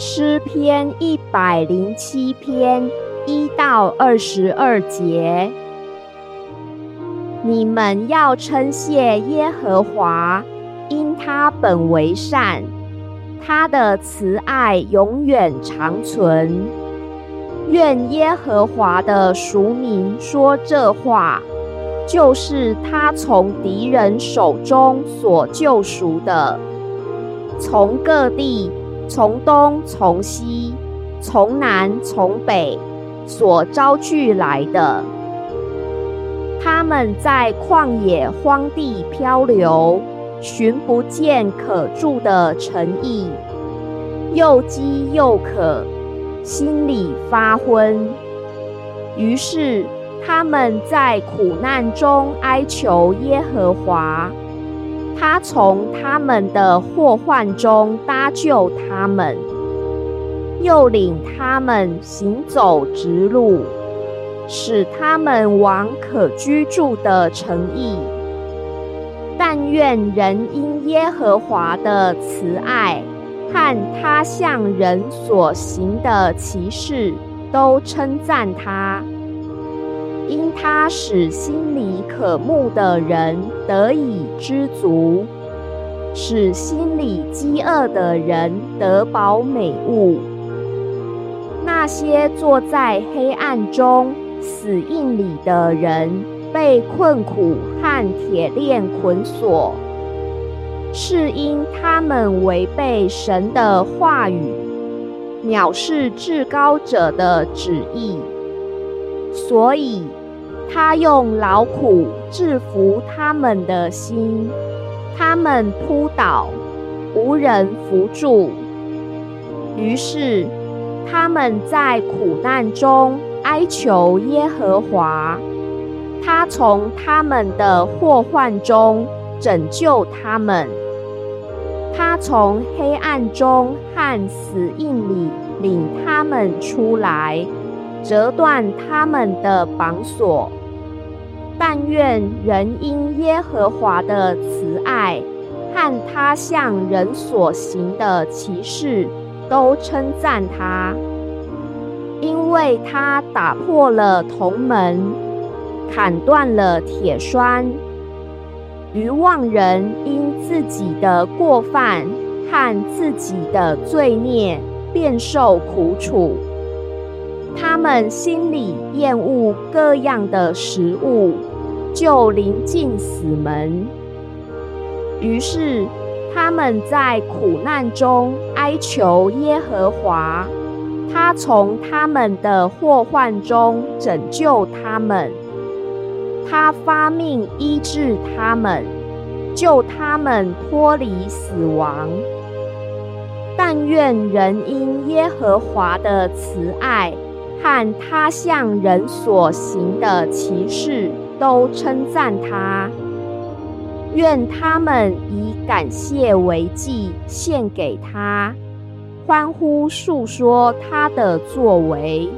诗篇一百零七篇一到二十二节，你们要称谢耶和华，因他本为善，他的慈爱永远长存。愿耶和华的俗民说这话，就是他从敌人手中所救赎的，从各地。从东从西，从南从北，所招聚来的，他们在旷野荒地漂流，寻不见可住的城邑，又饥又渴，心里发昏。于是他们在苦难中哀求耶和华。他从他们的祸患中搭救他们，又领他们行走直路，使他们往可居住的城邑。但愿人因耶和华的慈爱和他向人所行的奇事，都称赞他。因他使心里渴慕的人得以知足，使心里饥饿的人得饱美物。那些坐在黑暗中死印里的人，被困苦和铁链捆锁，是因他们违背神的话语，藐视至高者的旨意，所以。他用劳苦制服他们的心，他们扑倒，无人扶助。于是他们在苦难中哀求耶和华，他从他们的祸患中拯救他们，他从黑暗中和死印里领他们出来，折断他们的绑索。但愿人因耶和华的慈爱和他向人所行的奇事，都称赞他，因为他打破了铜门，砍断了铁栓。愚妄人因自己的过犯和自己的罪孽，便受苦楚。他们心里厌恶各样的食物。就临近死门，于是他们在苦难中哀求耶和华，他从他们的祸患中拯救他们，他发命医治他们，救他们脱离死亡。但愿人因耶和华的慈爱看他向人所行的奇事。都称赞他，愿他们以感谢为祭献给他，欢呼述说他的作为。